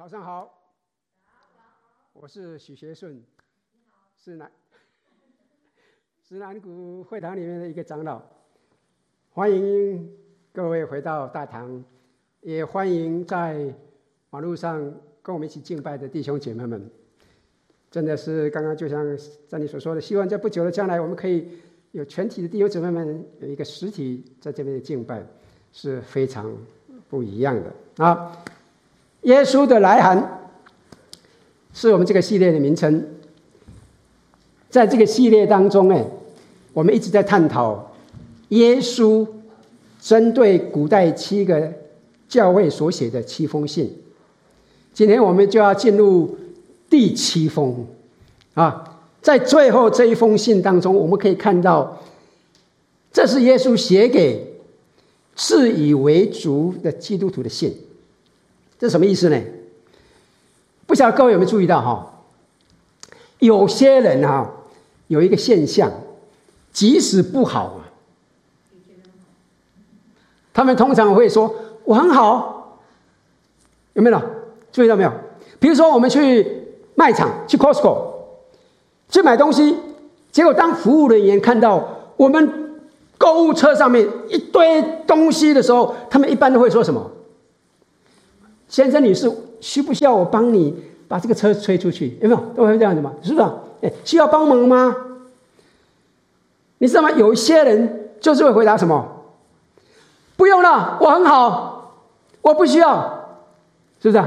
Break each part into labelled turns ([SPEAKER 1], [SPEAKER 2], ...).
[SPEAKER 1] 早上好，我是许学顺，是南是南谷会堂里面的一个长老，欢迎各位回到大堂，也欢迎在网络上跟我们一起敬拜的弟兄姐妹们。真的是刚刚就像在你所说的，希望在不久的将来，我们可以有全体的弟兄姊妹们有一个实体在这边的敬拜，是非常不一样的啊。耶稣的来函是我们这个系列的名称。在这个系列当中，哎，我们一直在探讨耶稣针对古代七个教会所写的七封信。今天我们就要进入第七封啊，在最后这一封信当中，我们可以看到，这是耶稣写给自以为主的基督徒的信。这什么意思呢？不晓得各位有没有注意到哈？有些人哈有一个现象，即使不好，他们通常会说我很好，有没有？注意到没有？比如说我们去卖场去 Costco 去买东西，结果当服务人员看到我们购物车上面一堆东西的时候，他们一般都会说什么？先生、女士，需不需要我帮你把这个车推出去？有没有？都会这样子嘛？是不是？哎，需要帮忙吗？你知道吗？有一些人就是会回答什么？不用了，我很好，我不需要，是不是？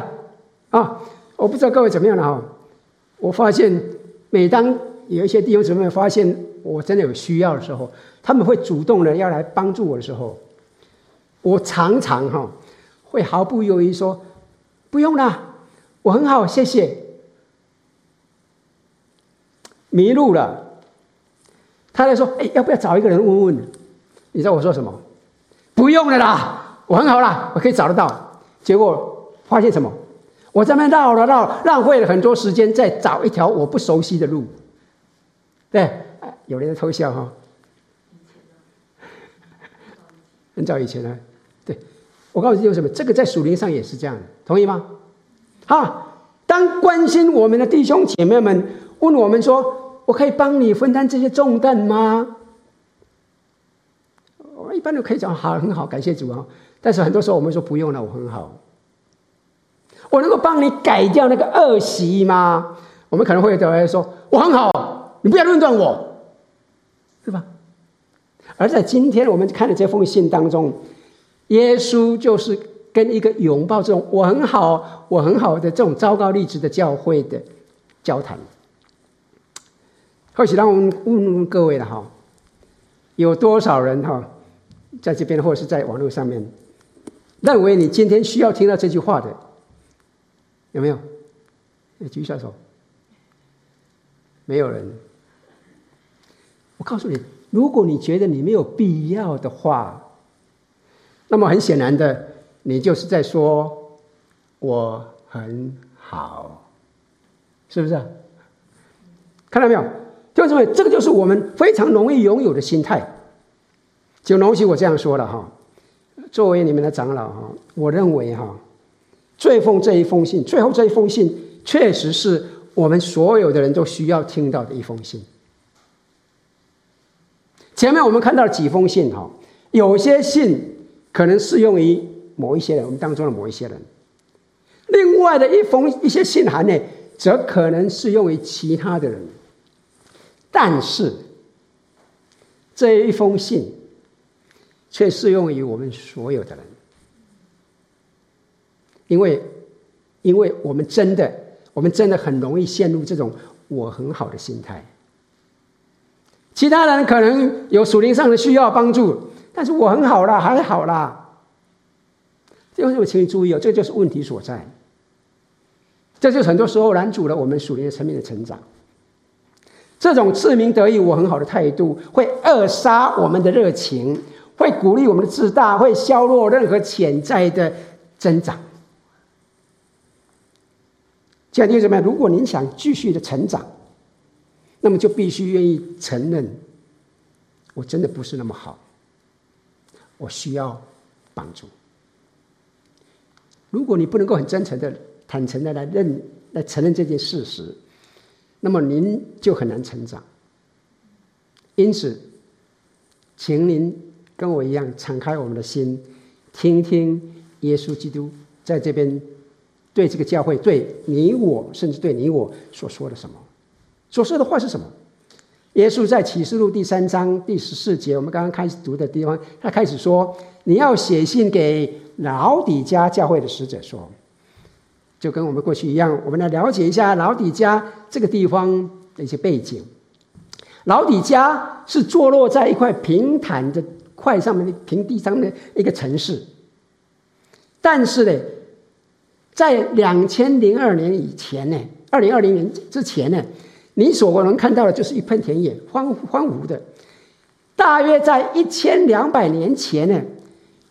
[SPEAKER 1] 啊，我不知道各位怎么样了哈。我发现，每当有一些弟兄姊妹发现我真的有需要的时候，他们会主动的要来帮助我的时候，我常常哈会毫不犹豫说。不用了，我很好，谢谢。迷路了，他在说：“哎，要不要找一个人问问？”你知道我说什么？不用了啦，我很好啦，我可以找得到。结果发现什么？我在那绕了绕，浪费了很多时间，在找一条我不熟悉的路。对，有人在偷笑哈。很早以前呢。我告诉你，为什么？这个在属灵上也是这样的，同意吗？好，当关心我们的弟兄姐妹们问我们说：“我可以帮你分担这些重担吗？”我一般都可以讲：“好，很好，感谢主啊。”但是很多时候我们说：“不用了，我很好。”我能够帮你改掉那个恶习吗？我们可能会有人说：“我很好，你不要论断我，是吧？”而在今天我们看的这封信当中。耶稣就是跟一个拥抱这种“我很好，我很好”的这种糟糕例子的教会的交谈。或许让我们问问各位了哈，有多少人哈，在这边或者是在网络上面，认为你今天需要听到这句话的，有没有？举一下手。没有人。我告诉你，如果你觉得你没有必要的话，那么很显然的，你就是在说我很好，是不是？看到没有？就是因为这个就是我们非常容易拥有的心态。就容许我这样说了哈，作为你们的长老哈，我认为哈，最后这一封信，最后这一封信，确实是我们所有的人都需要听到的一封信。前面我们看到几封信哈，有些信。可能适用于某一些人，我们当中的某一些人。另外的一封一些信函呢，则可能适用于其他的人。但是这一封信却适用于我们所有的人，因为因为我们真的，我们真的很容易陷入这种我很好的心态。其他人可能有属灵上的需要帮助。但是我很好啦，还好啦。这个请你注意哦，这就是问题所在。这就是很多时候拦阻了我们属灵层面的成长。这种自鸣得意、我很好的态度，会扼杀我们的热情，会鼓励我们的自大，会削弱任何潜在的增长。这样弟兄姊妹，如果您想继续的成长，那么就必须愿意承认，我真的不是那么好。我需要帮助。如果你不能够很真诚的坦诚的来认、来承认这件事实，那么您就很难成长。因此，请您跟我一样敞开我们的心，听听耶稣基督在这边对这个教会、对你我，甚至对你我所说的什么，所说的话是什么？耶稣在启示录第三章第十四节，我们刚刚开始读的地方，他开始说：“你要写信给老底嘉教会的使者说。”就跟我们过去一样，我们来了解一下老底嘉这个地方的一些背景。老底嘉是坐落在一块平坦的块上面的平地上的一个城市，但是呢，在两千零二年以前呢，二零二零年之前呢。你所能看到的就是一片田野，荒荒芜的。大约在一千两百年前呢，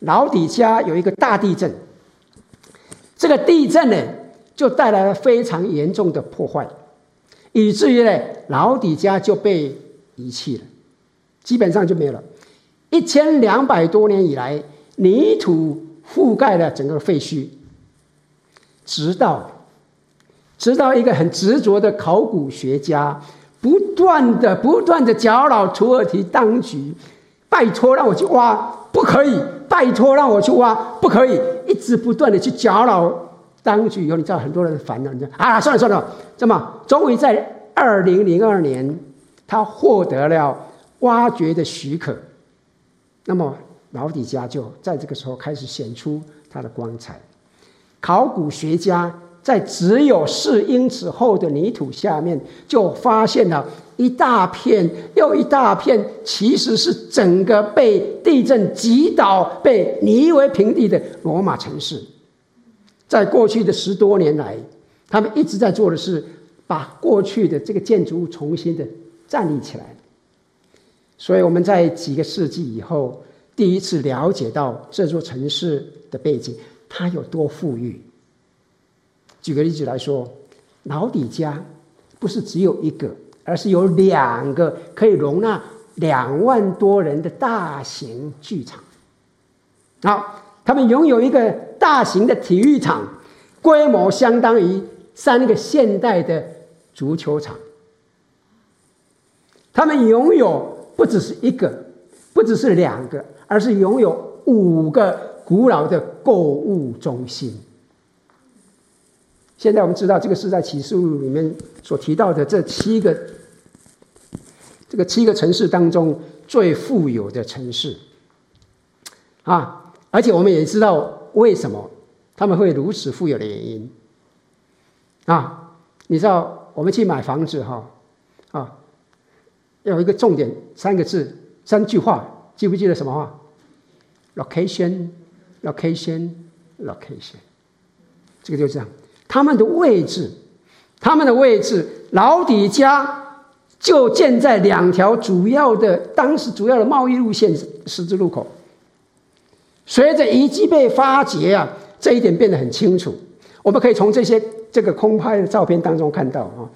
[SPEAKER 1] 老底家有一个大地震。这个地震呢，就带来了非常严重的破坏，以至于呢，老底家就被遗弃了，基本上就没有了。一千两百多年以来，泥土覆盖了整个废墟，直到。直到一个很执着的考古学家，不断的、不断的搅扰土耳其当局，拜托让我去挖，不可以；拜托让我去挖，不可以。一直不断的去搅扰当局，以后你知道很多人烦了，你知道啊，算了算了，这么终于在二零零二年，他获得了挖掘的许可，那么老底家就在这个时候开始显出他的光彩。考古学家。在只有四英尺厚的泥土下面，就发现了一大片又一大片，其实是整个被地震击倒、被夷为平地的罗马城市。在过去的十多年来，他们一直在做的是把过去的这个建筑物重新的站立起来。所以我们在几个世纪以后，第一次了解到这座城市的背景，它有多富裕。举个例子来说，老底家不是只有一个，而是有两个可以容纳两万多人的大型剧场。好，他们拥有一个大型的体育场，规模相当于三个现代的足球场。他们拥有不只是一个，不只是两个，而是拥有五个古老的购物中心。现在我们知道，这个是在启示录里面所提到的这七个，这个七个城市当中最富有的城市，啊！而且我们也知道为什么他们会如此富有的原因，啊！你知道我们去买房子哈，啊，要有一个重点三个字三句话，记不记得什么话？Location，location，location，这个就这样。他们的位置，他们的位置，老底家就建在两条主要的当时主要的贸易路线十字路口。随着遗迹被发掘啊，这一点变得很清楚。我们可以从这些这个空拍的照片当中看到啊，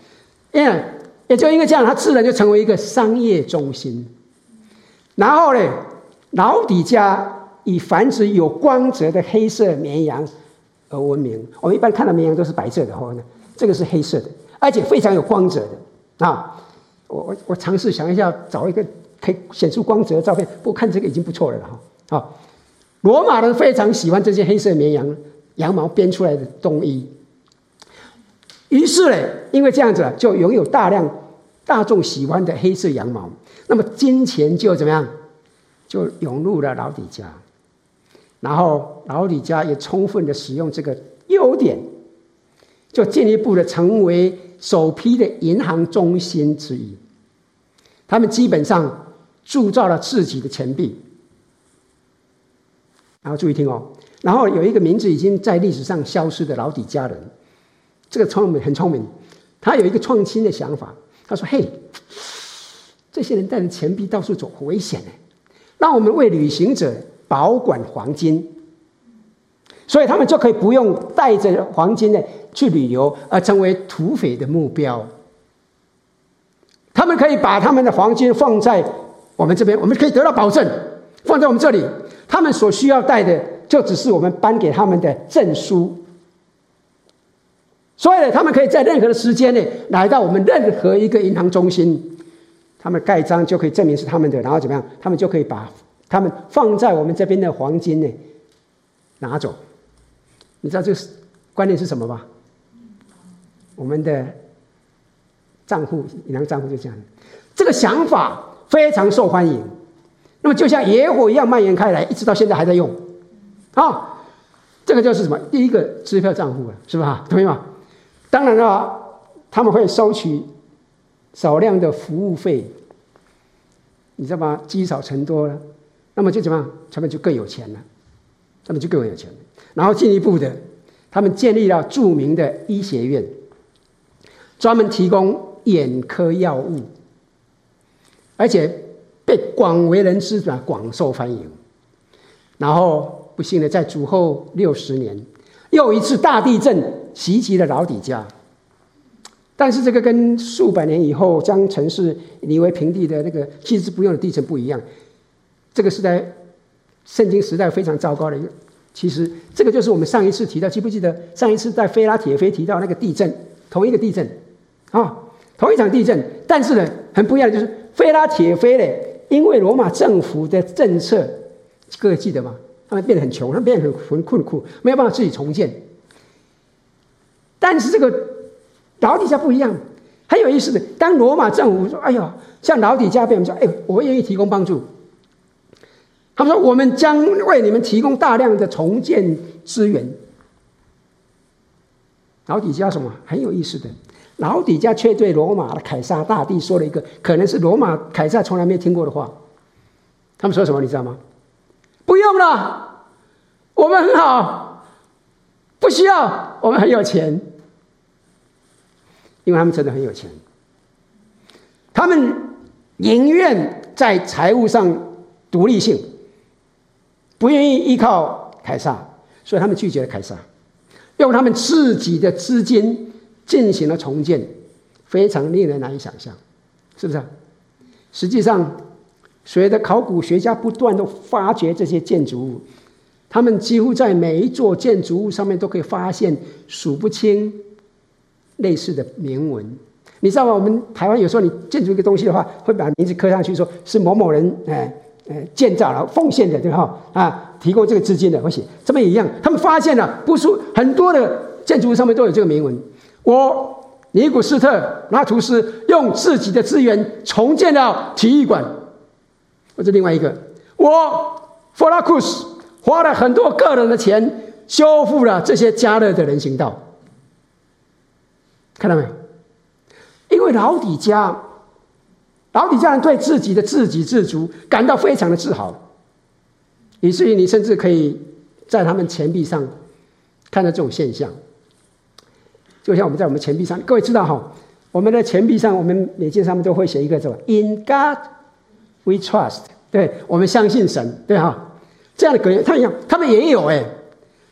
[SPEAKER 1] 因为也就因为这样，它自然就成为一个商业中心。然后呢，老底家以繁殖有光泽的黑色绵羊。而闻名，我们一般看到绵羊都是白色的，哈，这个是黑色的，而且非常有光泽的啊！我我我尝试想一下，找一个可以显出光泽的照片，不过看这个已经不错了哈。好，罗马人非常喜欢这些黑色绵羊羊毛编出来的冬衣，于是呢，因为这样子就拥有大量大众喜欢的黑色羊毛，那么金钱就怎么样，就涌入了老底家。然后老李家也充分的使用这个优点，就进一步的成为首批的银行中心之一。他们基本上铸造了自己的钱币。然后注意听哦，然后有一个名字已经在历史上消失的老底家人，这个聪明很聪明，他有一个创新的想法。他说：“嘿，这些人带着钱币到处走，很危险呢，让我们为旅行者。”保管黄金，所以他们就可以不用带着黄金呢去旅游，而成为土匪的目标。他们可以把他们的黄金放在我们这边，我们可以得到保证，放在我们这里。他们所需要带的，就只是我们颁给他们的证书。所以呢，他们可以在任何的时间内来到我们任何一个银行中心，他们盖章就可以证明是他们的，然后怎么样？他们就可以把他们放在我们这边的黄金呢拿走。你知道这个观念是什么吗？我们的账户银行账户就这样，这个想法非常受欢迎。那么就像野火一样蔓延开来，一直到现在还在用。啊，这个就是什么？第一个支票账户了，是吧？同意吗？当然了，他们会收取少量的服务费，你知道吗？积少成多了，那么就怎么样？他们就更有钱了，他们就更有钱。然后进一步的，他们建立了著名的医学院，专门提供眼科药物，而且被广为人知的广受欢迎。然后不幸的，在主后六十年，又一次大地震。袭击了老底家，但是这个跟数百年以后将城市夷为平地的那个弃之不用的地震不一样，这个是在圣经时代非常糟糕的一个。其实这个就是我们上一次提到，记不记得上一次在菲拉铁菲提到那个地震，同一个地震，啊，同一场地震，但是呢，很不一样的就是菲拉铁菲呢，因为罗马政府的政策，各位记得吗？他们变得很穷，他们变得很很困苦，没有办法自己重建。但是这个老底嘉不一样，很有意思的。当罗马政府说：“哎呦，像老底嘉被我们说，哎，我愿意提供帮助。”他们说：“我们将为你们提供大量的重建资源。”老底嘉什么很有意思的？老底嘉却对罗马的凯撒大帝说了一个可能是罗马凯撒从来没听过的话。他们说什么？你知道吗？不用了，我们很好，不需要，我们很有钱。因为他们真的很有钱，他们宁愿在财务上独立性，不愿意依靠凯撒，所以他们拒绝了凯撒，用他们自己的资金进行了重建，非常令人难以想象，是不是？实际上，随着考古学家不断的发掘这些建筑物，他们几乎在每一座建筑物上面都可以发现数不清。类似的铭文，你知道吗？我们台湾有时候你建筑一个东西的话，会把名字刻上去，说是某某人哎哎建造了奉献的，对哈？啊，提供这个资金的，会写这么一样。他们发现了，不是很多的建筑物上面都有这个铭文。我尼古斯特拉图斯用自己的资源重建了体育馆，或者另外一个，我弗拉库斯花了很多个人的钱修复了这些加勒的人行道。看到没？因为老底家，老底嘉人对自己的自给自足感到非常的自豪，以至于你甚至可以在他们钱币上看到这种现象。就像我们在我们钱币上，各位知道哈，我们的钱币上，我们每件上面都会写一个什么？In God we trust，对，我们相信神，对哈，这样的格言，他一样，他们也有哎，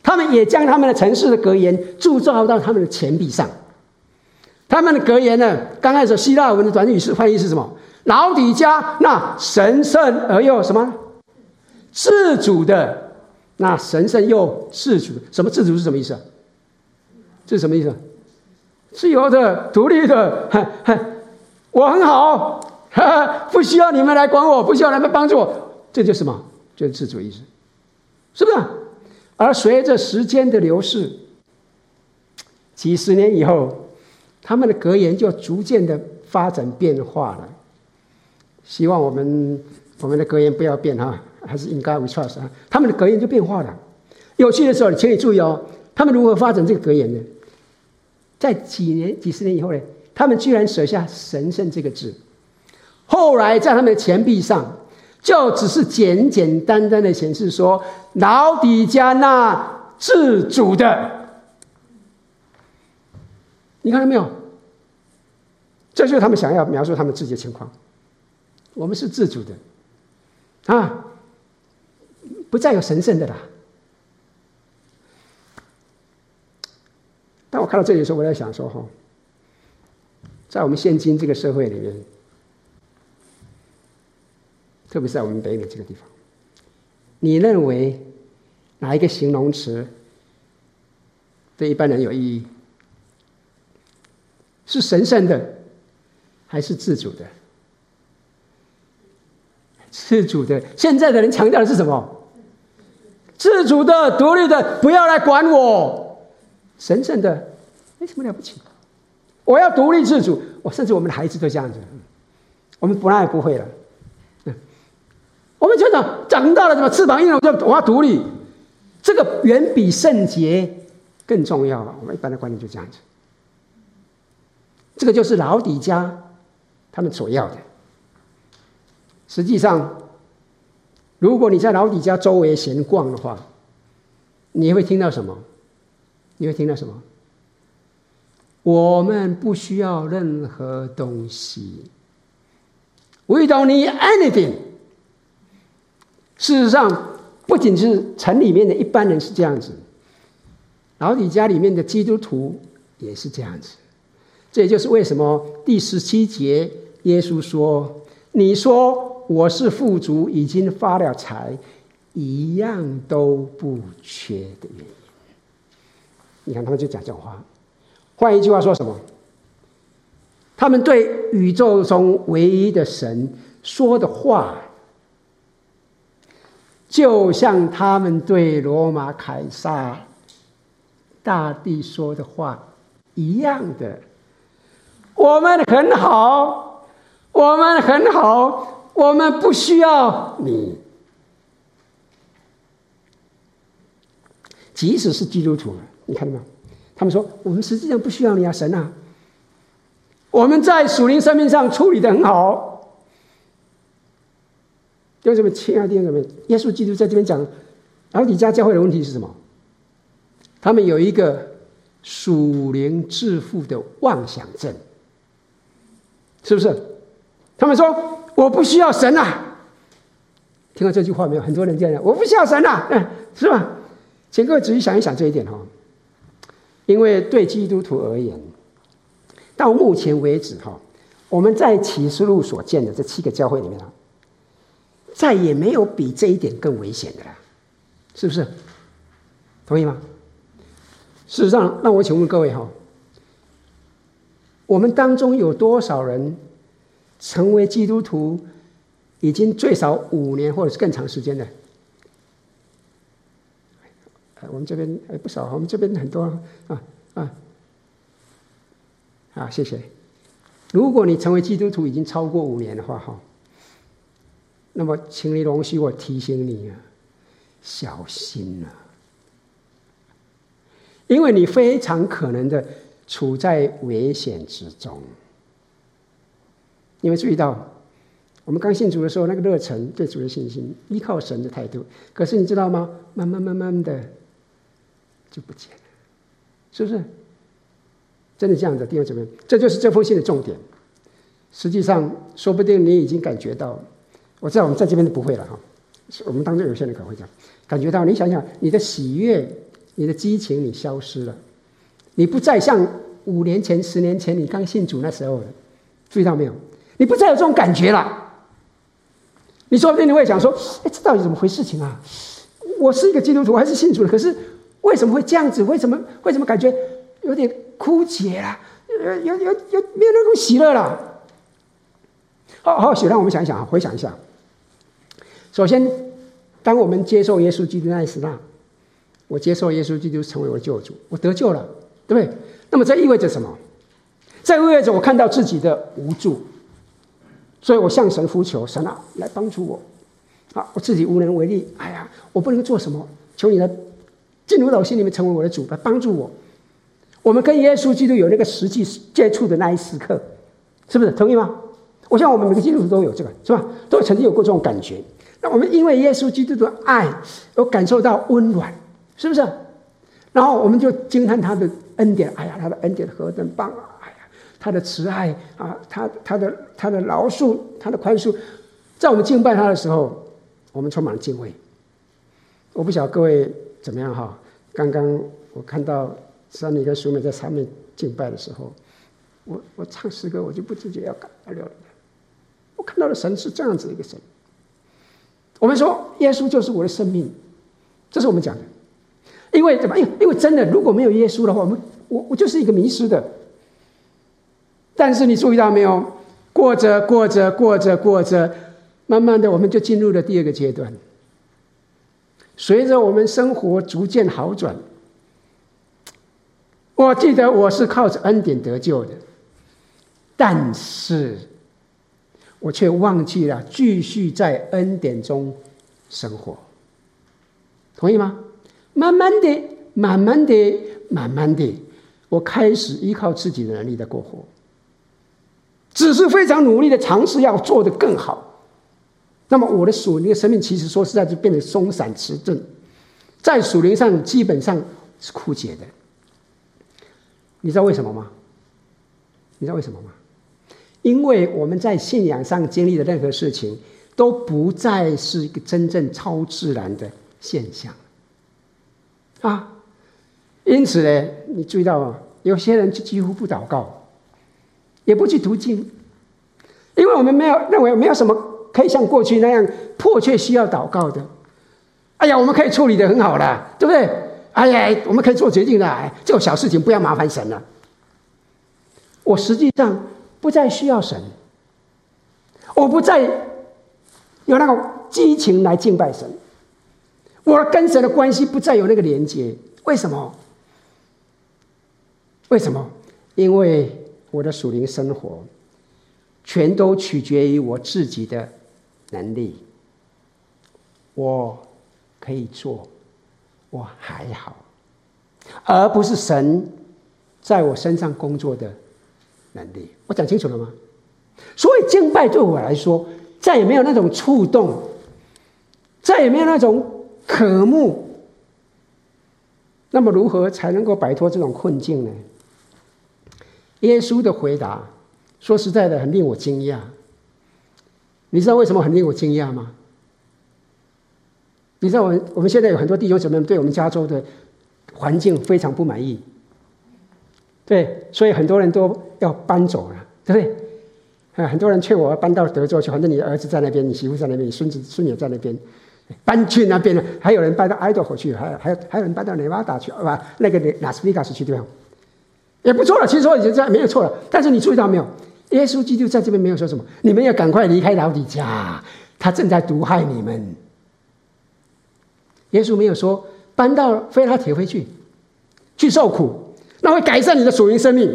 [SPEAKER 1] 他们也将他们的城市的格言铸造到他们的钱币上。他们的格言呢？刚开始希腊文的短语是翻译是什么？老底家那神圣而又什么？自主的，那神圣又自主。什么自主是什么意思？这是什么意思？自由的、独立的，我很好，不需要你们来管我，不需要你们帮助我，这就是什么？就是自主意识，是不是？而随着时间的流逝，几十年以后。他们的格言就逐渐的发展变化了。希望我们我们的格言不要变哈，还是 In God we trust 啊。他们的格言就变化了。有趣的时候，请你注意哦，他们如何发展这个格言呢？在几年、几十年以后呢，他们居然舍下“神圣”这个字，后来在他们的钱币上，就只是简简单单的显示说“老底加那自主的”。你看到没有？这就是他们想要描述他们自己的情况。我们是自主的，啊，不再有神圣的了。当我看到这里的时候，我在想说：哈，在我们现今这个社会里面，特别是在我们北美这个地方，你认为哪一个形容词对一般人有意义？是神圣的，还是自主的？自主的。现在的人强调的是什么？自主的、独立的，不要来管我。神圣的，没什么了不起。我要独立自主。我甚至我们的孩子都这样子。我们不爱不会了。我们就长长大了，怎么翅膀硬了，我就要独立。这个远比圣洁更重要了。我们一般的观念就这样子。这个就是老底家他们所要的。实际上，如果你在老底家周围闲逛的话，你会听到什么？你会听到什么？我们不需要任何东西。We don't need anything。事实上，不仅是城里面的一般人是这样子，老底家里面的基督徒也是这样子。这也就是为什么第十七节耶稣说：“你说我是富足，已经发了财，一样都不缺的原因。”你看他们就讲这种话。换一句话说什么？他们对宇宙中唯一的神说的话，就像他们对罗马凯撒大帝说的话一样的。我们很好，我们很好，我们不需要你。即使是基督徒，你看到没有？他们说：“我们实际上不需要你啊，神啊！我们在属灵生命上处理的很好。”弟兄姊妹，亲爱的弟兄姊妹，耶稣基督在这边讲，老底嘉教会的问题是什么？他们有一个属灵致富的妄想症。是不是？他们说我不需要神啊！听到这句话没有？很多人这样讲，我不需要神啊，嗯，是吧？请各位仔细想一想这一点哈。因为对基督徒而言，到目前为止哈，我们在启示录所见的这七个教会里面啊，再也没有比这一点更危险的了，是不是？同意吗？事实上，让我请问各位哈。我们当中有多少人成为基督徒已经最少五年或者是更长时间的？我们这边还不少，我们这边很多啊啊啊！谢谢。如果你成为基督徒已经超过五年的话，哈，那么请你容许我提醒你啊，小心啊，因为你非常可能的。处在危险之中，你会注意到，我们刚信主的时候，那个热忱、对主的信心、依靠神的态度，可是你知道吗？慢慢慢慢的就不见了，是不是？真的这样的弟兄姊妹，这就是这封信的重点。实际上，说不定你已经感觉到，我知道我们在这边都不会了哈。我们当中有些人可能会这样，感觉到你想想，你的喜悦、你的激情，你消失了。你不再像五年前、十年前你刚信主那时候了，注意到没有？你不再有这种感觉了。你说不定你会想说：“哎，这到底怎么回事情啊？我是一个基督徒，我还是信主的？可是为什么会这样子？为什么为什么感觉有点枯竭了？有有有有没有那种喜乐了？”好好，许让我们想一想啊，回想一下。首先，当我们接受耶稣基督那一时，那我接受耶稣基督成为我的救主，我得救了。对不对？那么这意味着什么？这意味着我看到自己的无助，所以我向神呼求，神啊，来帮助我。啊，我自己无能为力，哎呀，我不能做什么，求你来进入到我心里面，成为我的主，来帮助我。我们跟耶稣基督有那个实际接触的那一时刻，是不是？同意吗？我想我们每个基督徒都有这个，是吧？都曾经有过这种感觉。那我们因为耶稣基督的爱，而感受到温暖，是不是？然后我们就惊叹他的恩典，哎呀，他的恩典何等棒啊！他的慈爱啊，他他的他的饶恕，他的宽恕，在我们敬拜他的时候，我们充满了敬畏。我不晓得各位怎么样哈？刚刚我看到山里跟淑美在上面敬拜的时候，我我唱诗歌，我就不自觉要感到流泪。我看到的神是这样子的一个神。我们说耶稣就是我的生命，这是我们讲的。因为怎么？因因为真的，如果没有耶稣的话，我们我我就是一个迷失的。但是你注意到没有？过着过着过着过着，慢慢的我们就进入了第二个阶段。随着我们生活逐渐好转，我记得我是靠着恩典得救的，但是我却忘记了继续在恩典中生活。同意吗？慢慢的，慢慢的，慢慢的，我开始依靠自己的能力在过活，只是非常努力的尝试要做得更好。那么我的属灵的生命，其实说实在就变得松散迟钝，在属灵上基本上是枯竭的。你知道为什么吗？你知道为什么吗？因为我们在信仰上经历的任何事情，都不再是一个真正超自然的现象啊。因此呢，你注意到？有些人就几乎不祷告，也不去读经，因为我们没有认为没有什么。可以像过去那样迫切需要祷告的，哎呀，我们可以处理得很好了，对不对？哎呀，我们可以做决定了，这种小事情不要麻烦神了。我实际上不再需要神，我不再有那种激情来敬拜神，我跟神的关系不再有那个连接。为什么？为什么？因为我的属灵生活全都取决于我自己的。能力，我可以做，我还好，而不是神在我身上工作的能力。我讲清楚了吗？所以敬拜对我来说，再也没有那种触动，再也没有那种渴慕。那么，如何才能够摆脱这种困境呢？耶稣的回答，说实在的，很令我惊讶。你知道为什么很令我惊讶吗？你知道我们我们现在有很多弟兄姊妹对我们加州的环境非常不满意，对，所以很多人都要搬走了，对不对？啊，很多人劝我要搬到德州去，反正你儿子在那边，你媳妇在那边，你孙子孙女在那边，搬去那边了。还有人搬到爱达荷去，还有还有还有人搬到内华达去，啊，那个拉斯维加斯去，对吧？也不错了，其实说已经这样没有错了。但是你注意到没有？耶稣基督在这边没有说什么，你们要赶快离开老底嘉，他正在毒害你们。耶稣没有说搬到非拉铁非去，去受苦，那会改善你的属灵生命。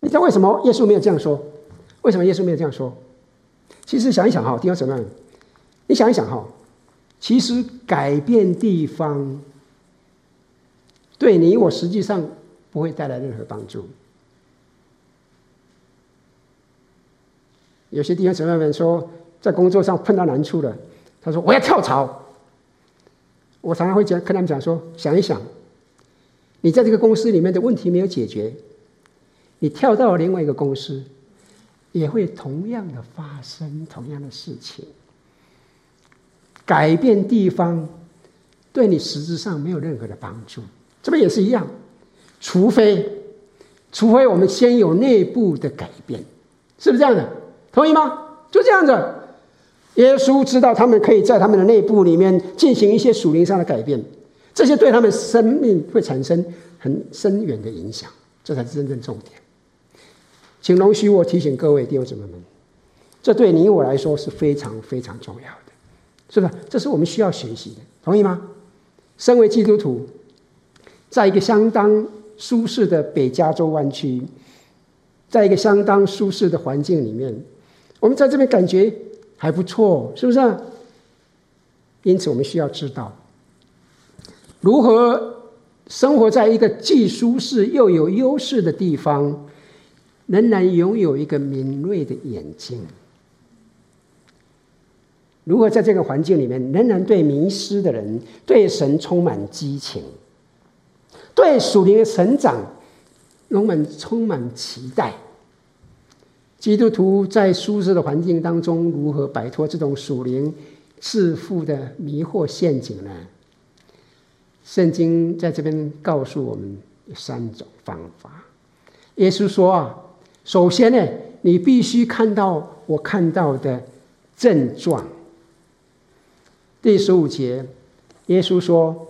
[SPEAKER 1] 你知道为什么耶稣没有这样说？为什么耶稣没有这样说？其实想一想哈，弟兄姊妹，你想一想哈，其实改变地方，对你我实际上不会带来任何帮助。有些弟兄姊妹们说，在工作上碰到难处了，他说：“我要跳槽。”我常常会讲，跟他们讲说：“想一想，你在这个公司里面的问题没有解决，你跳到另外一个公司，也会同样的发生同样的事情。改变地方，对你实质上没有任何的帮助。这边也是一样，除非，除非我们先有内部的改变，是不是这样的？”同意吗？就这样子，耶稣知道他们可以在他们的内部里面进行一些属灵上的改变，这些对他们生命会产生很深远的影响，这才是真正重点。请容许我提醒各位弟兄姊妹们，这对你我来说是非常非常重要的，是不是？这是我们需要学习的，同意吗？身为基督徒，在一个相当舒适的北加州湾区，在一个相当舒适的环境里面。我们在这边感觉还不错，是不是？因此，我们需要知道如何生活在一个既舒适又有优势的地方，仍然拥有一个敏锐的眼睛。如何在这个环境里面，仍然对迷失的人、对神充满激情，对属灵的成长，充满充满期待。基督徒在舒适的环境当中，如何摆脱这种属灵致富的迷惑陷阱呢？圣经在这边告诉我们三种方法。耶稣说啊，首先呢，你必须看到我看到的症状。第十五节，耶稣说：“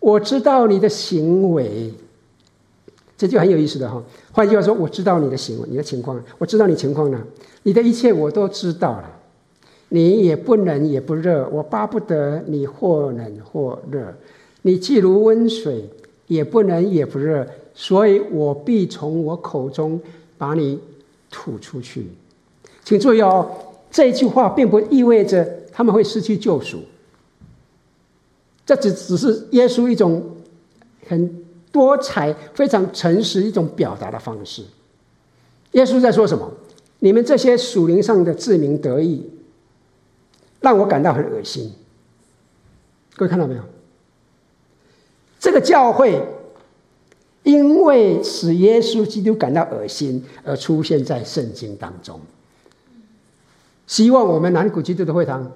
[SPEAKER 1] 我知道你的行为，这就很有意思的哈。换句话说，我知道你的行为，你的情况，我知道你情况呢，你的一切我都知道了。你也不冷也不热，我巴不得你或冷或热。你既如温水，也不冷也不热，所以我必从我口中把你吐出去。请注意哦，这句话并不意味着他们会失去救赎。这只只是耶稣一种很多彩、非常诚实一种表达的方式。耶稣在说什么？你们这些属灵上的自鸣得意，让我感到很恶心。各位看到没有？这个教会因为使耶稣基督感到恶心而出现在圣经当中。希望我们南谷基督的会堂。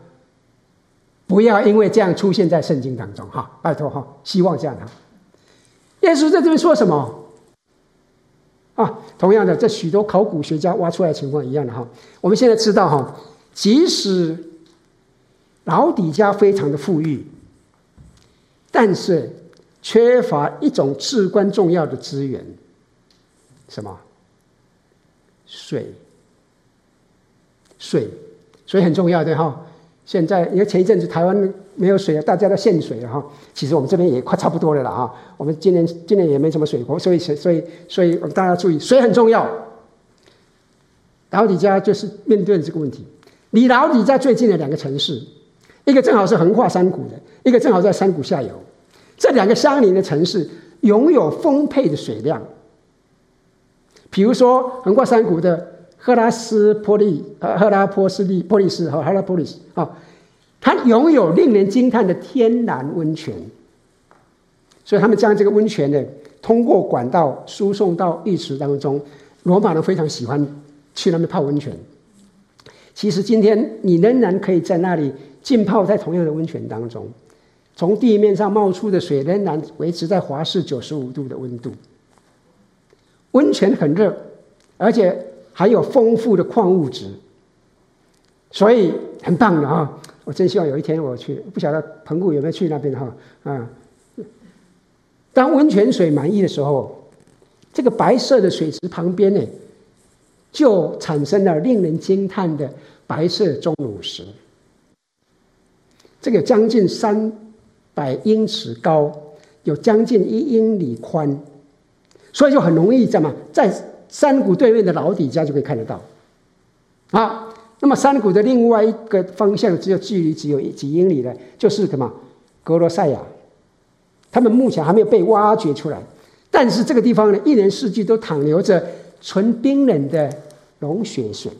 [SPEAKER 1] 不要因为这样出现在圣经当中，哈，拜托哈，希望这样哈。耶稣在这边说什么？啊，同样的，这许多考古学家挖出来情况一样的哈。我们现在知道哈，即使老底家非常的富裕，但是缺乏一种至关重要的资源，什么？水。水，水很重要的哈。现在，因为前一阵子台湾没有水了，大家都限水了哈。其实我们这边也快差不多了啦哈。我们今年今年也没什么水，所以所以所以我们大家注意，水很重要。老底家就是面对这个问题。离老底家最近的两个城市，一个正好是横跨山谷的，一个正好在山谷下游。这两个相邻的城市拥有丰沛的水量。比如说横跨山谷的。赫拉斯波利，呃，赫拉波斯利波利斯和赫拉波利斯啊，它拥有令人惊叹的天然温泉，所以他们将这个温泉呢，通过管道输送到浴池当中。罗马人非常喜欢去那边泡温泉。其实今天你仍然可以在那里浸泡在同样的温泉当中，从地面上冒出的水仍然维持在华氏九十五度的温度。温泉很热，而且。还有丰富的矿物质，所以很棒的哈！我真希望有一天我去，不晓得澎湖有没有去那边哈啊？当温泉水满溢的时候，这个白色的水池旁边呢，就产生了令人惊叹的白色钟乳石。这个将近三百英尺高，有将近一英里宽，所以就很容易怎么在。山谷对面的老底家就可以看得到，啊，那么山谷的另外一个方向只有距离只有几英里的，就是什么？格罗赛亚，他们目前还没有被挖掘出来，但是这个地方呢，一年四季都淌流着纯冰冷的融雪水，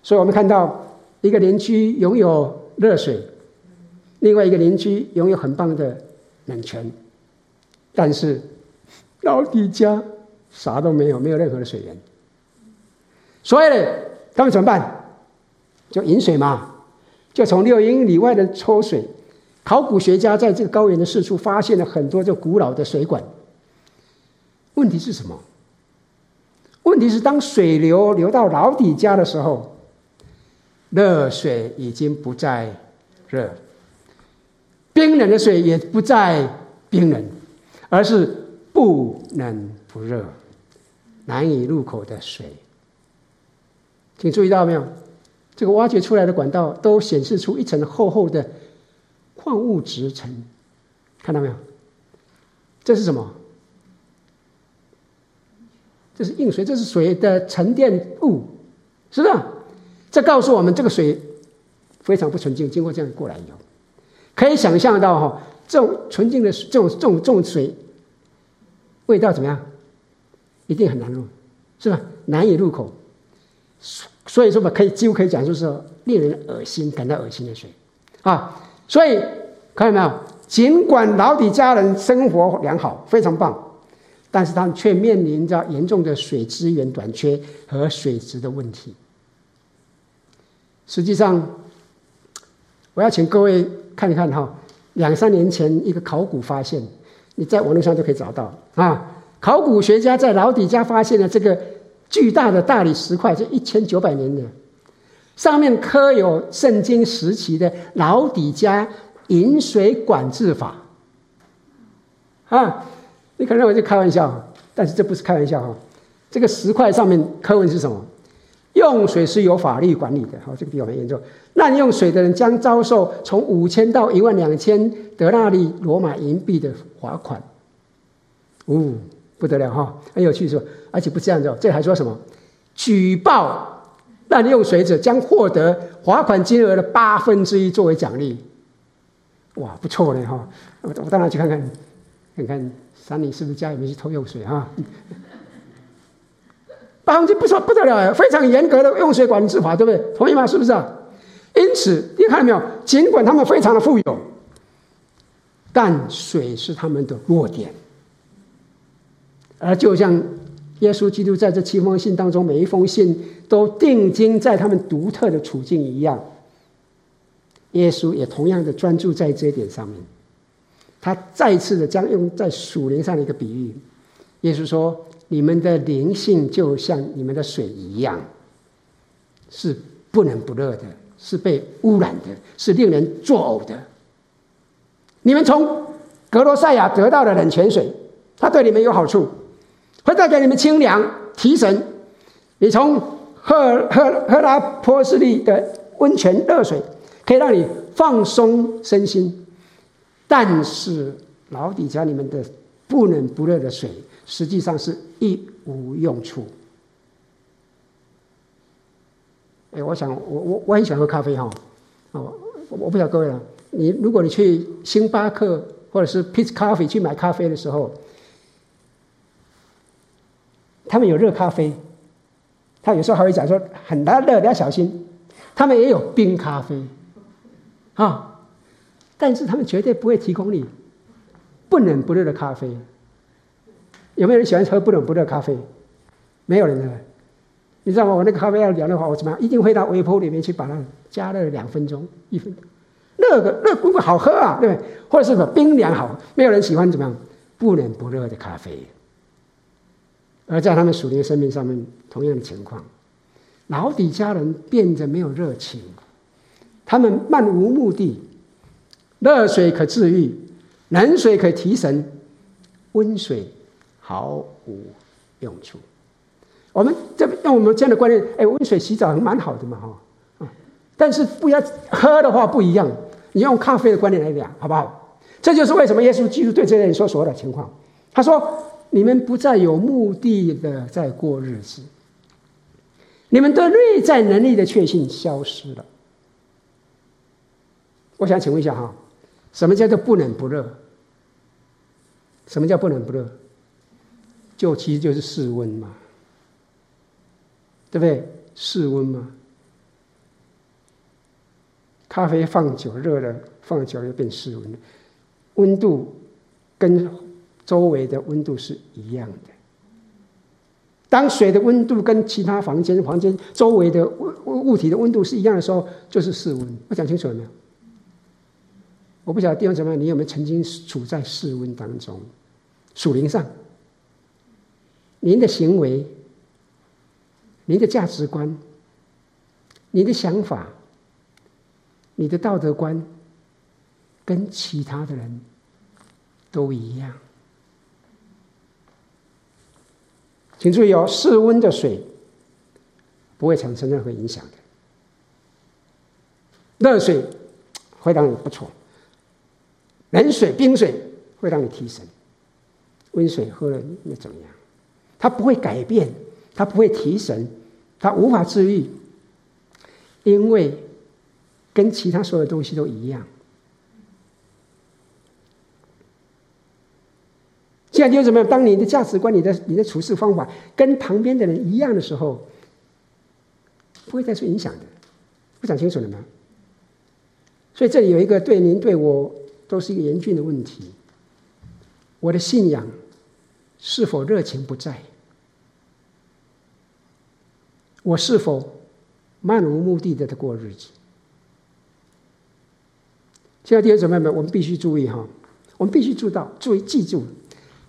[SPEAKER 1] 所以我们看到一个邻居拥有热水，另外一个邻居拥有很棒的冷泉，但是老底家。啥都没有，没有任何的水源，所以呢，他们怎么办？就引水嘛，就从六英里外的抽水。考古学家在这个高原的四处发现了很多这古老的水管。问题是什么？问题是当水流流到老底家的时候，热水已经不再热，冰冷的水也不再冰冷，而是不冷不热。难以入口的水，请注意到没有？这个挖掘出来的管道都显示出一层厚厚的矿物质层，看到没有？这是什么？这是硬水，这是水的沉淀物，是不是？这告诉我们，这个水非常不纯净。经过这样过来以后，可以想象到哈，这种纯净的这种这种这种水，味道怎么样？一定很难入，是吧？难以入口，所以说嘛，可以几乎可以讲，就是令人恶心、感到恶心的水啊。所以看到没有？尽管老底家人生活良好，非常棒，但是他们却面临着严重的水资源短缺和水质的问题。实际上，我要请各位看一看哈，两三年前一个考古发现，你在网络上就可以找到啊。考古学家在老底家发现了这个巨大的大理石块，是一千九百年的，上面刻有圣经时期的老底嘉引水管制法。啊，你可能认为是开玩笑，但是这不是开玩笑哈。这个石块上面刻文是什么？用水是有法律管理的，好，这个比较严重。滥用水的人将遭受从五千到一万两千德纳利罗马银币的罚款。哦，不得了哈，很有趣是吧？而且不这样子，这还说什么？举报滥用水者将获得罚款金额的八分之一作为奖励。哇，不错嘞哈！我我当然去看看，看看山里是不是家里面去偷用水哈？八分之一不错不得了，非常严格的用水管制法，对不对？同意吗？是不是啊？因此，你看到没有？尽管他们非常的富有，但水是他们的弱点。而就像耶稣基督在这七封信当中，每一封信都定睛在他们独特的处境一样。耶稣也同样的专注在这一点上面，他再次的将用在属灵上的一个比喻。耶稣说：“你们的灵性就像你们的水一样，是不冷不热的，是被污染的，是令人作呕的。你们从格罗赛亚得到的冷泉水，它对你们有好处，会带给你们清凉提神。你从赫赫赫拉波斯利的温泉热水。”可以让你放松身心，但是老底家里面的不冷不热的水，实际上是一无用处。哎，我想我我我很喜欢喝咖啡哈，哦，我不晓得各位了。你如果你去星巴克或者是 Peet's Coffee 去买咖啡的时候，他们有热咖啡，他有时候还会讲说很热，你要小心。他们也有冰咖啡。啊、但是他们绝对不会提供你不冷不热的咖啡。有没有人喜欢喝不冷不热咖啡？没有人的。你知道吗？我那个咖啡要凉的话，我怎么样？一定会到微波里面去把它加热两分钟、一分钟。热个热不好喝啊，对不对？或者是说冰凉好，没有人喜欢怎么样？不冷不热的咖啡。而在他们属灵的生命上面，同样的情况，老底家人变得没有热情。他们漫无目的，热水可治愈，冷水可提神，温水毫无用处。我们这用我们这样的观念，哎，温水洗澡还蛮好的嘛，哈，但是不要喝的话不一样。你用咖啡的观念来讲，好不好？这就是为什么耶稣基督对这些人说所有的情况。他说：“你们不再有目的的在过日子，你们对内在能力的确信消失了。”我想请问一下哈，什么叫做不冷不热？什么叫不冷不热？就其实就是室温嘛，对不对？室温嘛。咖啡放久热了，放久了就变室温了。温度跟周围的温度是一样的。当水的温度跟其他房间、房间周围的物物体的温度是一样的时候，就是室温。我讲清楚了没有？我不晓得弟兄姊妹，你有没有曾经处在室温当中？属灵上，您的行为、您的价值观、你的想法、你的道德观，跟其他的人都一样。请注意哦，室温的水不会产生任何影响的，热水会让你不错。冷水、冰水会让你提神，温水喝了又怎么样？它不会改变，它不会提神，它无法治愈，因为跟其他所有东西都一样。现在就怎么样？当你的价值观、你的你的处事方法跟旁边的人一样的时候，不会再受影响的。不讲清楚了吗？所以这里有一个对您对我。都是一个严峻的问题。我的信仰是否热情不在？我是否漫无目的的在过日子？亲爱的弟兄姊妹们，我们必须注意哈，我们必须做到，注意记住，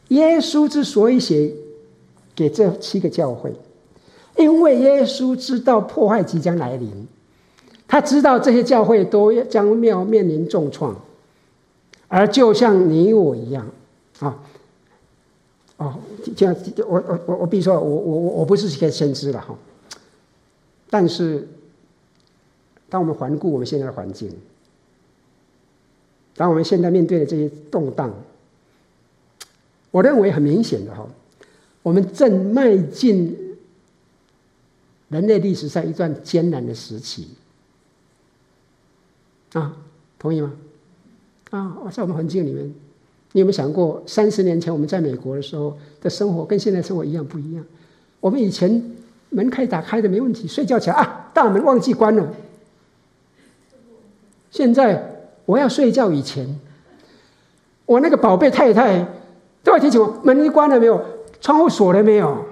[SPEAKER 1] 耶稣之所以写给这七个教会，因为耶稣知道破坏即将来临，他知道这些教会都将要面临重创。而就像你我一样，啊，哦，这样我我我我，比如说我我我我不是一个先知了哈，但是当我们环顾我们现在的环境，当我们现在面对的这些动荡，我认为很明显的哈，我们正迈进人类历史上一段艰难的时期啊，同意吗？啊，在我们环境里面。你有没有想过，三十年前我们在美国的时候的生活跟现在生活一样不一样？我们以前门可以打开的没问题，睡觉起来啊，大门忘记关了。现在我要睡觉以前，我那个宝贝太太都要提醒我：门关了没有？窗户锁了没有？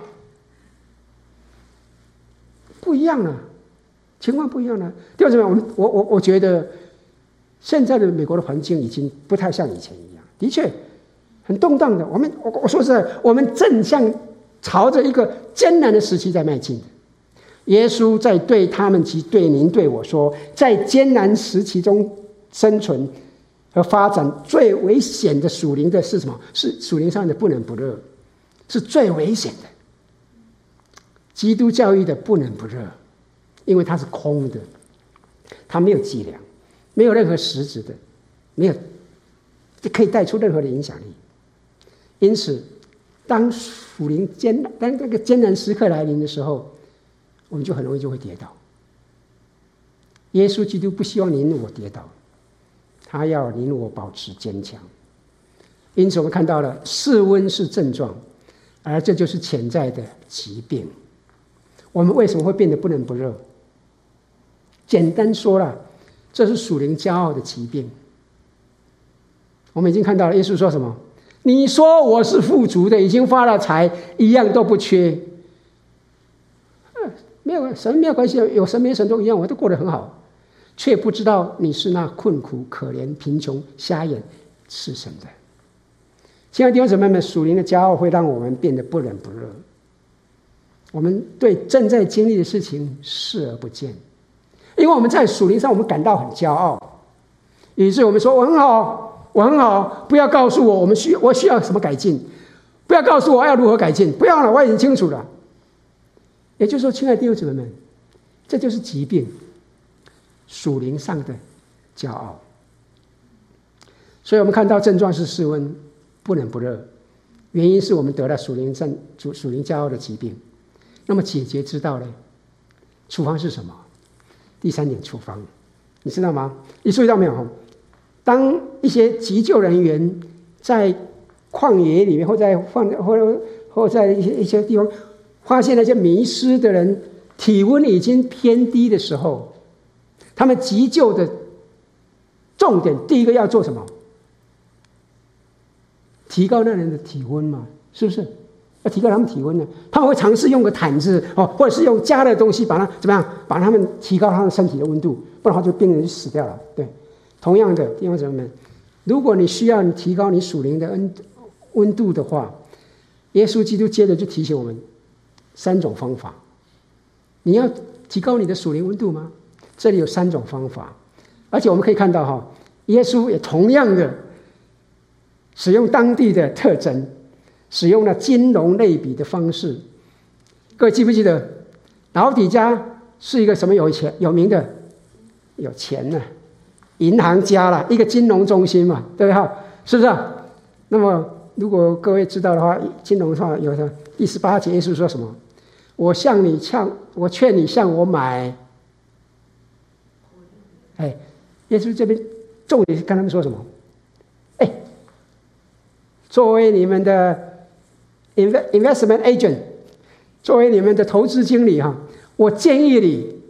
[SPEAKER 1] 不一样了，情况不一样了。第二种，我们我我我觉得现在的美国的环境已经不太像以前一样。的确，很动荡的。我们我我说实在，我们正向朝着一个艰难的时期在迈进。耶稣在对他们及对您对我说，在艰难时期中生存和发展最危险的属灵的是什么？是属灵上的不冷不热，是最危险的。基督教育的不冷不热，因为它是空的，它没有计量，没有任何实质的，没有。可以带出任何的影响力。因此，当属灵艰当那个艰难时刻来临的时候，我们就很容易就会跌倒。耶稣基督不希望您我跌倒，他要你我保持坚强。因此，我们看到了室温是症状，而这就是潜在的疾病。我们为什么会变得不冷不热？简单说了，这是属灵骄傲的疾病。我们已经看到了，耶稣说什么？你说我是富足的，已经发了财，一样都不缺。没有神没有关系，有神没神都一样，我都过得很好，却不知道你是那困苦、可怜、贫穷、瞎眼、赤身的。亲爱的弟兄姊妹们，属灵的骄傲会让我们变得不冷不热。我们对正在经历的事情视而不见，因为我们在属灵上我们感到很骄傲，以致我们说我很好。我很好，不要告诉我我们需我需要什么改进，不要告诉我要如何改进，不要了，我已经清楚了。也就是说，亲爱的弟兄姊妹们，这就是疾病，属灵上的骄傲。所以我们看到症状是室温不冷不热，原因是我们得了属灵症属属灵骄傲的疾病。那么解决之道呢？处方是什么？第三点处方，你知道吗？你注意到没有？当一些急救人员在旷野里面，或在放或者或在一些一些地方发现那些迷失的人体温已经偏低的时候，他们急救的重点第一个要做什么？提高那人的体温嘛，是不是？要提高他们体温呢？他们会尝试用个毯子哦，或者是用加热的东西把它怎么样？把他们提高他们身体的温度，不然的话就病人就死掉了。对。同样的弟兄姊妹们，如果你需要你提高你属灵的温温度的话，耶稣基督接着就提醒我们三种方法。你要提高你的属灵温度吗？这里有三种方法，而且我们可以看到哈，耶稣也同样的使用当地的特征，使用了金融类比的方式。各位记不记得，老底家是一个什么有钱有名的有钱呢？银行家了，一个金融中心嘛，对不对？是不是？那么，如果各位知道的话，金融的话有的第十八节，耶稣说什么？我向你向，我劝你向我买。哎，耶稣这边重点是跟他们说什么？哎，作为你们的 invest investment agent，作为你们的投资经理哈，我建议你，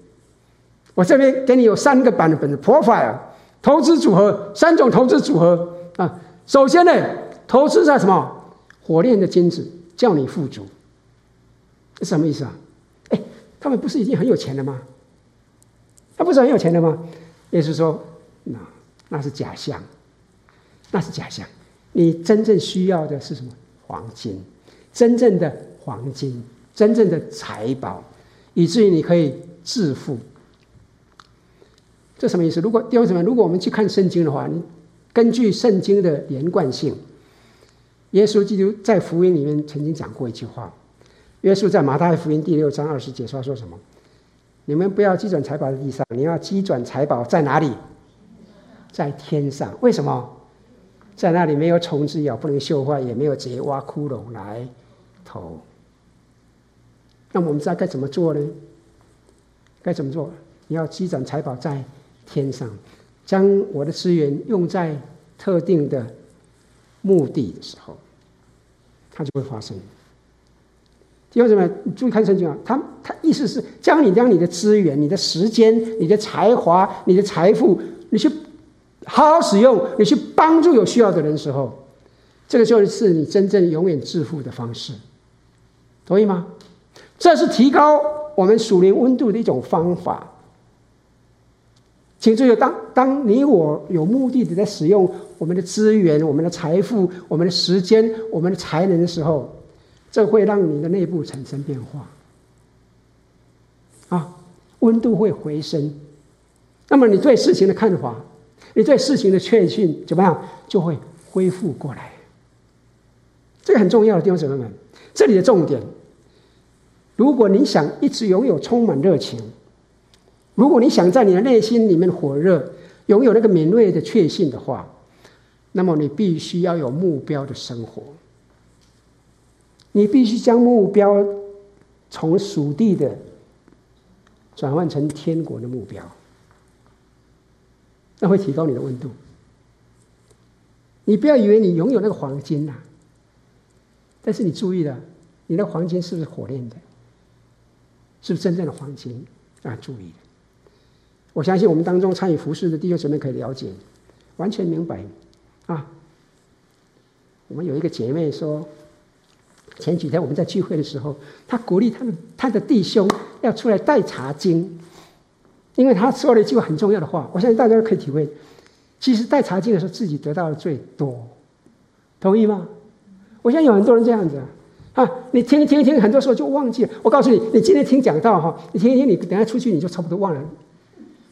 [SPEAKER 1] 我这边给你有三个版本的 profile。投资组合三种投资组合啊，首先呢，投资在什么？火炼的金子，叫你富足，是什么意思啊？哎，他们不是已经很有钱了吗？他不是很有钱了吗？也就是说，那那是假象，那是假象。你真正需要的是什么？黄金，真正的黄金，真正的财宝，以至于你可以致富。这什么意思？如果弟兄姊妹，如果我们去看圣经的话，你根据圣经的连贯性，耶稣基督在福音里面曾经讲过一句话。耶稣在马太福音第六章二十节说：“说什么？你们不要积转财宝在地上，你要积转财宝在哪里？在天上。为什么？在那里没有虫子咬，不能锈坏，也没有贼挖窟窿来偷。那我们知道该怎么做呢？该怎么做？你要积转财宝在天上，将我的资源用在特定的目的的时候，它就会发生。弟兄姊妹，你注意看圣经啊，他他意思是将你将你的资源、你的时间、你的才华、你的财富，你去好好使用，你去帮助有需要的人的时候，这个就是你真正永远致富的方式，同意吗？这是提高我们属灵温度的一种方法。请注意，当当你我有目的的在使用我们的资源、我们的财富、我们的时间、我们的才能的时候，这会让你的内部产生变化，啊，温度会回升，那么你对事情的看法，你对事情的确信怎么样，就会恢复过来。这个很重要的弟兄姊妹们，这里的重点，如果你想一直拥有充满热情，如果你想在你的内心里面火热，拥有那个敏锐的确信的话，那么你必须要有目标的生活。你必须将目标从属地的转换成天国的目标，那会提高你的温度。你不要以为你拥有那个黄金呐、但是你注意了，你的黄金是不是火炼的？是不是真正的黄金啊？注意了，我相信我们当中参与服事的弟兄姊妹可以了解，完全明白啊。我们有一个姐妹说。前几天我们在聚会的时候，他鼓励他们他的弟兄要出来带茶经，因为他说了一句很重要的话，我相信大家都可以体会。其实带茶经的时候，自己得到的最多，同意吗？我相信有很多人这样子啊，你听一听听，很多时候就忘记了。我告诉你，你今天听讲道哈，你听一听，你等下出去你就差不多忘了。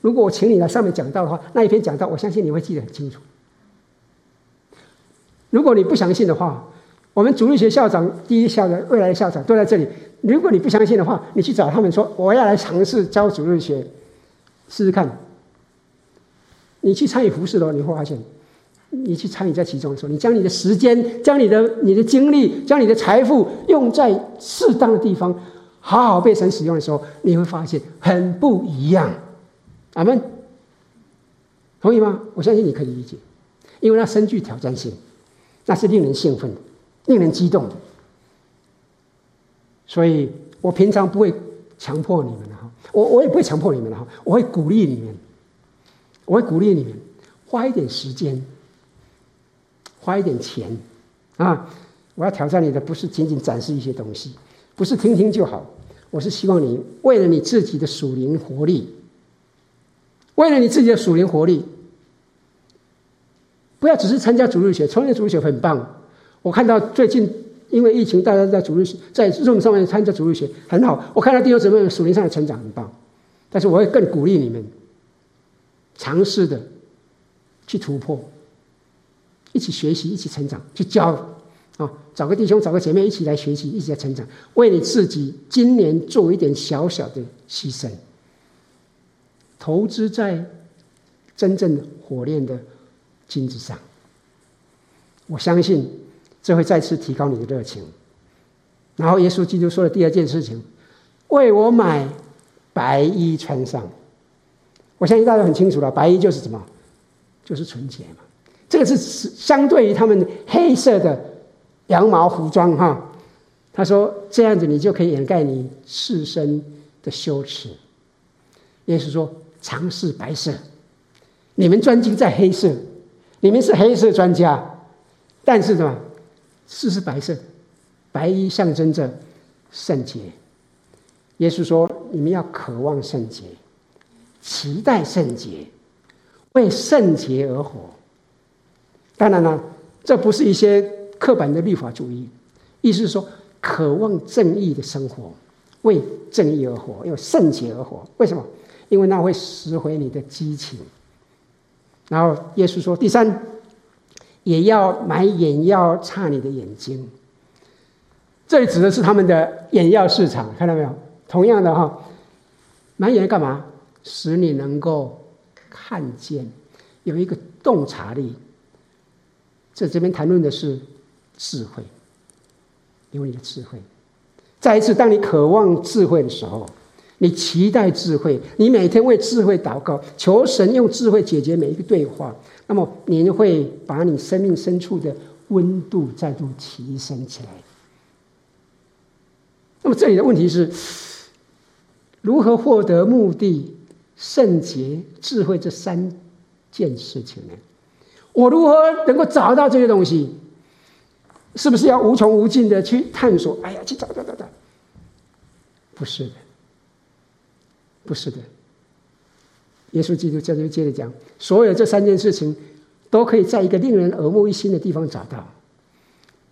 [SPEAKER 1] 如果我请你来上面讲道的话，那一篇讲道，我相信你会记得很清楚。如果你不相信的话，我们主日学校长、第一校长、未来的校长都在这里。如果你不相信的话，你去找他们说：“我要来尝试教主日学，试试看。”你去参与服事的话，你会发现，你去参与在其中的时候，你将你的时间、将你的你的精力、将你的财富用在适当的地方，好好被神使用的时候，你会发现很不一样。阿门。同意吗？我相信你可以理解，因为那深具挑战性，那是令人兴奋的。令人激动，所以我平常不会强迫你们的哈，我我也不会强迫你们的哈，我会鼓励你们，我会鼓励你们花一点时间，花一点钱啊！我要挑战你的不是仅仅展示一些东西，不是听听就好，我是希望你为了你自己的属灵活力，为了你自己的属灵活力，不要只是参加主日学，参加主日学很棒。我看到最近因为疫情，大家在主日学在任上面参加主日学很好。我看到弟兄姊妹属灵上的成长很棒，但是我会更鼓励你们尝试的去突破，一起学习，一起成长，去教啊，找个弟兄，找个姐妹一起来学习，一起来成长，为你自己今年做一点小小的牺牲，投资在真正火炼的金子上。我相信。这会再次提高你的热情。然后耶稣基督说的第二件事情，为我买白衣穿上。我相信大家很清楚了，白衣就是什么？就是纯洁嘛。这个是相对于他们黑色的羊毛服装哈。他说这样子你就可以掩盖你赤身的羞耻。耶稣说尝试白色，你们专精在黑色，你们是黑色专家，但是什么？是是白色，白衣象征着圣洁。耶稣说：“你们要渴望圣洁，期待圣洁，为圣洁而活。”当然了，这不是一些刻板的律法主义，意思是说，渴望正义的生活，为正义而活，为圣洁而活。为什么？因为那会拾回你的激情。然后耶稣说：“第三，也要买眼药擦你的眼睛。这里指的是他们的眼药市场，看到没有？同样的哈，买眼干嘛？使你能够看见，有一个洞察力。这这边谈论的是智慧，有你的智慧。再一次，当你渴望智慧的时候，你期待智慧，你每天为智慧祷告，求神用智慧解决每一个对话，那么你会把你生命深处的温度再度提升起来。那么这里的问题是，如何获得目的、圣洁、智慧这三件事情呢？我如何能够找到这些东西？是不是要无穷无尽的去探索？哎呀，去找找找找？不是的，不是的。耶稣基督在这边接着讲，所有这三件事情都可以在一个令人耳目一新的地方找到。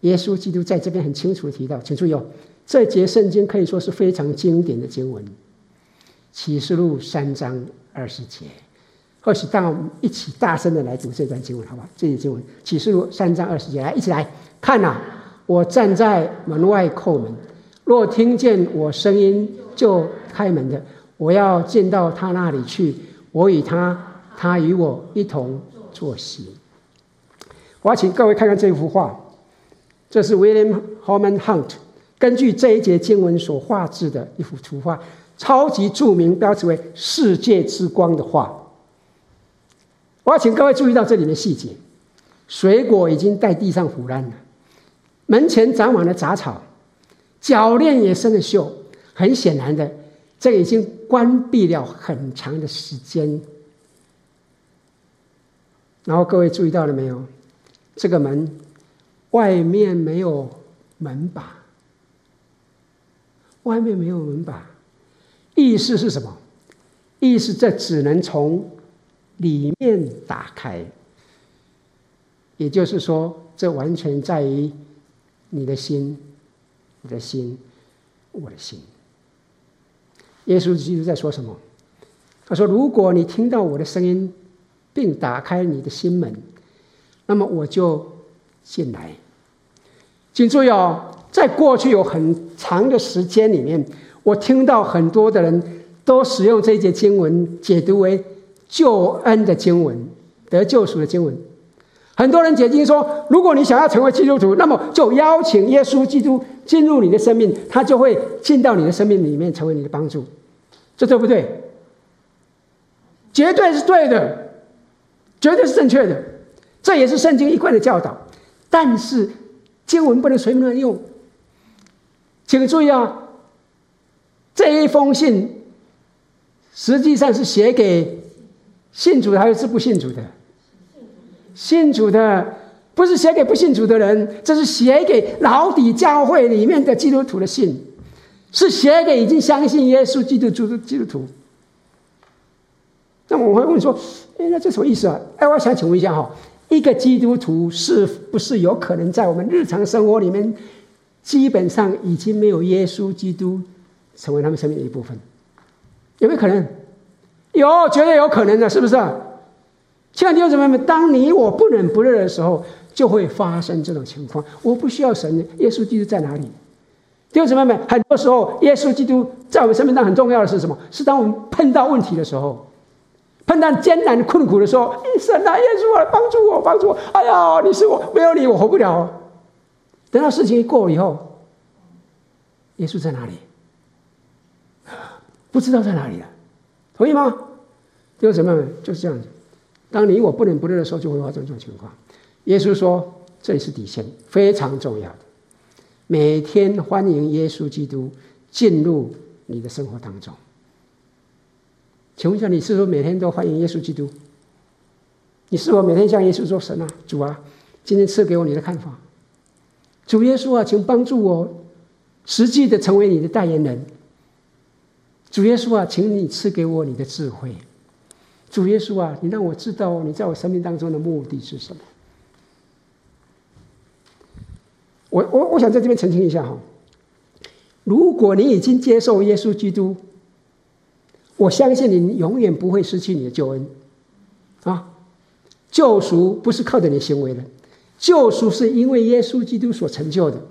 [SPEAKER 1] 耶稣基督在这边很清楚的提到，请注意哦。这节圣经可以说是非常经典的经文，《启示录》三章二十节。或许让我们一起大声的来读这段经文，好不好？这节经文，《启示录》三章二十节，来，一起来看呐、啊！我站在门外叩门，若听见我声音就开门的，我要进到他那里去，我与他，他与我一同坐席。我要请各位看看这幅画，这是 William Holman Hunt。根据这一节经文所画制的一幅图画，超级著名，标志为“世界之光”的画。我要请各位注意到这里的细节：水果已经在地上腐烂了，门前长满了杂草，鉸链也生了锈。很显然的，这已经关闭了很长的时间。然后各位注意到了没有？这个门外面没有门把。外面没有门把，意思是什么？意思这只能从里面打开。也就是说，这完全在于你的心，你的心，我的心。耶稣基督在说什么？他说：“如果你听到我的声音，并打开你的心门，那么我就进来。”请注意哦。在过去有很长的时间里面，我听到很多的人都使用这一节经文解读为救恩的经文、得救赎的经文。很多人解经说，如果你想要成为基督徒，那么就邀请耶稣基督进入你的生命，他就会进到你的生命里面，成为你的帮助。这对不对？绝对是对的，绝对是正确的。这也是圣经一贯的教导。但是经文不能随便乱用。请注意啊，这一封信实际上是写给信主的还是不信主的？信主的，不是写给不信主的人，这是写给老底教会里面的基督徒的信，是写给已经相信耶稣基督主的基督徒。那我会问说，哎，那这什么意思啊？哎，我想请问一下哈，一个基督徒是不是有可能在我们日常生活里面？基本上已经没有耶稣基督成为他们生命的一部分，有没有可能？有，绝对有可能的，是不是？亲爱的弟兄姊妹们，当你我不冷不热的时候，就会发生这种情况。我不需要神，耶稣基督在哪里？弟兄姊妹们，很多时候，耶稣基督在我们生命当中很重要的是什么？是当我们碰到问题的时候，碰到艰难困苦的时候，神啊，耶稣啊，帮助我，帮助我！哎呀，你是我，没有你，我活不了。等到事情一过以后，耶稣在哪里？不知道在哪里了，同意吗？弟兄姊妹们，就是这样子。当你我不冷不热的时候，就会发生这种情况。耶稣说：“这里是底线，非常重要的。每天欢迎耶稣基督进入你的生活当中。”请问一下，你是否每天都欢迎耶稣基督？你是否每天向耶稣说：“神啊，主啊，今天赐给我你的看法。”主耶稣啊，请帮助我，实际的成为你的代言人。主耶稣啊，请你赐给我你的智慧。主耶稣啊，你让我知道你在我生命当中的目的是什么。我我我想在这边澄清一下哈，如果你已经接受耶稣基督，我相信你永远不会失去你的救恩啊。救赎不是靠着你行为的。救赎是因为耶稣基督所成就的，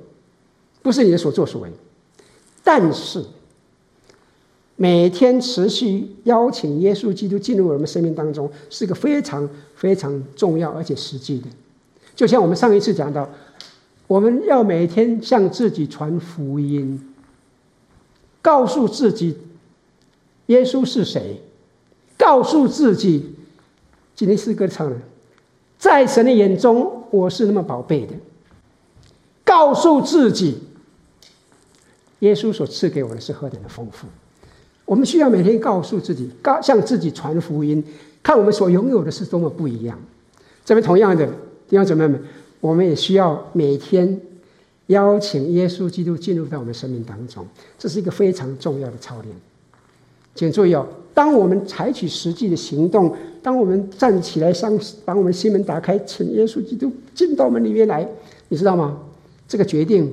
[SPEAKER 1] 不是你的所作所为。但是，每天持续邀请耶稣基督进入我们生命当中，是个非常非常重要而且实际的。就像我们上一次讲到，我们要每天向自己传福音，告诉自己耶稣是谁，告诉自己，今天诗歌唱的，在神的眼中我是那么宝贝的，告诉自己。耶稣所赐给我的是何等的丰富！我们需要每天告诉自己，告向自己传福音，看我们所拥有的是多么不一样。这边同样的弟兄姊妹们，我们也需要每天邀请耶稣基督进入到我们生命当中，这是一个非常重要的操练。请注意哦，当我们采取实际的行动，当我们站起来，上把我们心门打开，请耶稣基督进到我们里面来，你知道吗？这个决定。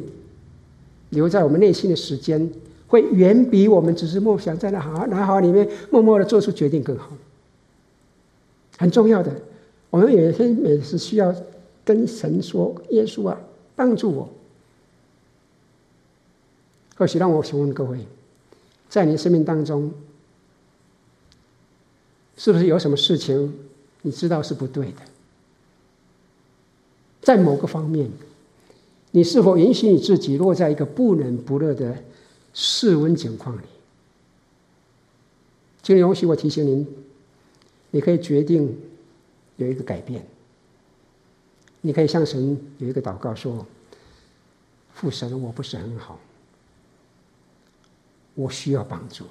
[SPEAKER 1] 留在我们内心的时间，会远比我们只是默想在那好那好里面默默的做出决定更好。很重要的，我们每天每次需要跟神说：“耶稣啊，帮助我。”或许让我询问各位，在你生命当中，是不是有什么事情你知道是不对的？在某个方面。你是否允许你自己落在一个不冷不热的室温情况里？请允许我提醒您，你可以决定有一个改变。你可以向神有一个祷告，说：“父神，我不是很好，我需要帮助。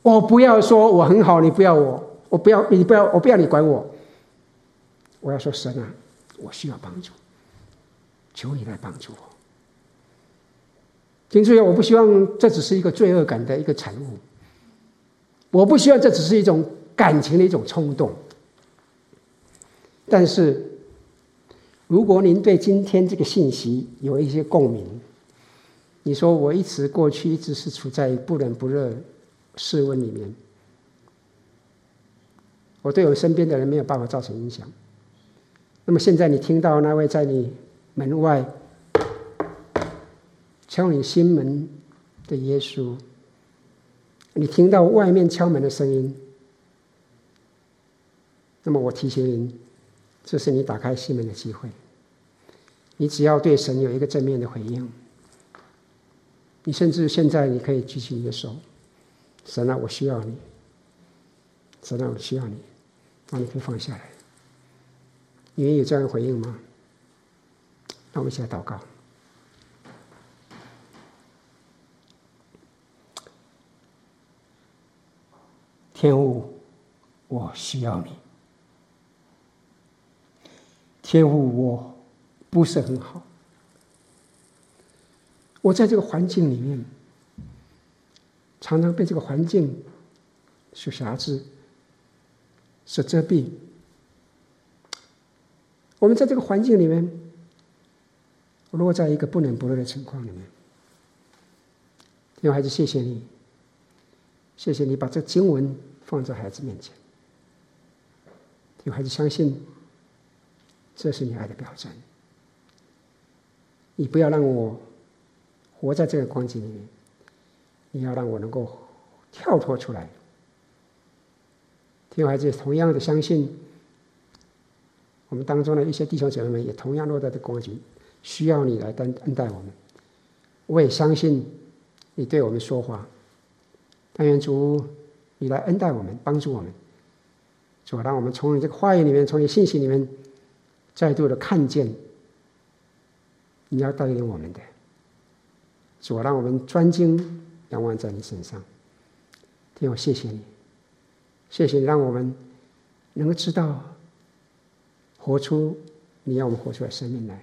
[SPEAKER 1] 我不要说我很好，你不要我，我不要你不要我不要你管我。我要说神啊，我需要帮助。”求你来帮助我。请注意，我不希望这只是一个罪恶感的一个产物。我不希望这只是一种感情的一种冲动。但是，如果您对今天这个信息有一些共鸣，你说我一直过去一直是处在不冷不热室温里面，我对我身边的人没有办法造成影响。那么现在你听到那位在你门外敲你心门的耶稣，你听到外面敲门的声音，那么我提醒您，这是你打开心门的机会。你只要对神有一个正面的回应，你甚至现在你可以举起你的手，神啊，我需要你，神啊，我需要你，那你可以放下来。你愿意有这样的回应吗？那我们一起来祷告。天父，我需要你。天父，我不是很好。我在这个环境里面，常常被这个环境所辖制、所遮蔽。我们在这个环境里面。落在一个不冷不热的情况里面，因为还是，谢谢你，谢谢你把这经文放在孩子面前，有孩子相信这是你爱的表征。你不要让我活在这个光景里面，你要让我能够跳脱出来。听孩子同样的相信，我们当中的一些弟兄姐妹们也同样落在这光景。需要你来担恩待我们，我也相信你对我们说话。但愿主你来恩待我们，帮助我们，主让我们从你这个话语里面，从你信息里面，再度的看见你要带领我们的。主让我们专精仰望在你身上。天我，谢谢你，谢谢你让我们能够知道活出你要我们活出来生命来。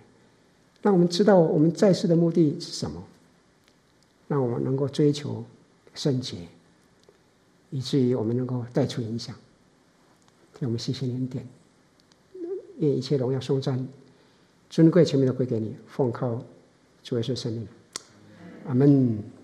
[SPEAKER 1] 让我们知道我们在世的目的是什么，让我们能够追求圣洁，以至于我们能够带出影响。让我们谢谢您点，愿一切荣耀颂赞、尊贵全面都归给你，奉靠主耶稣圣名，阿门。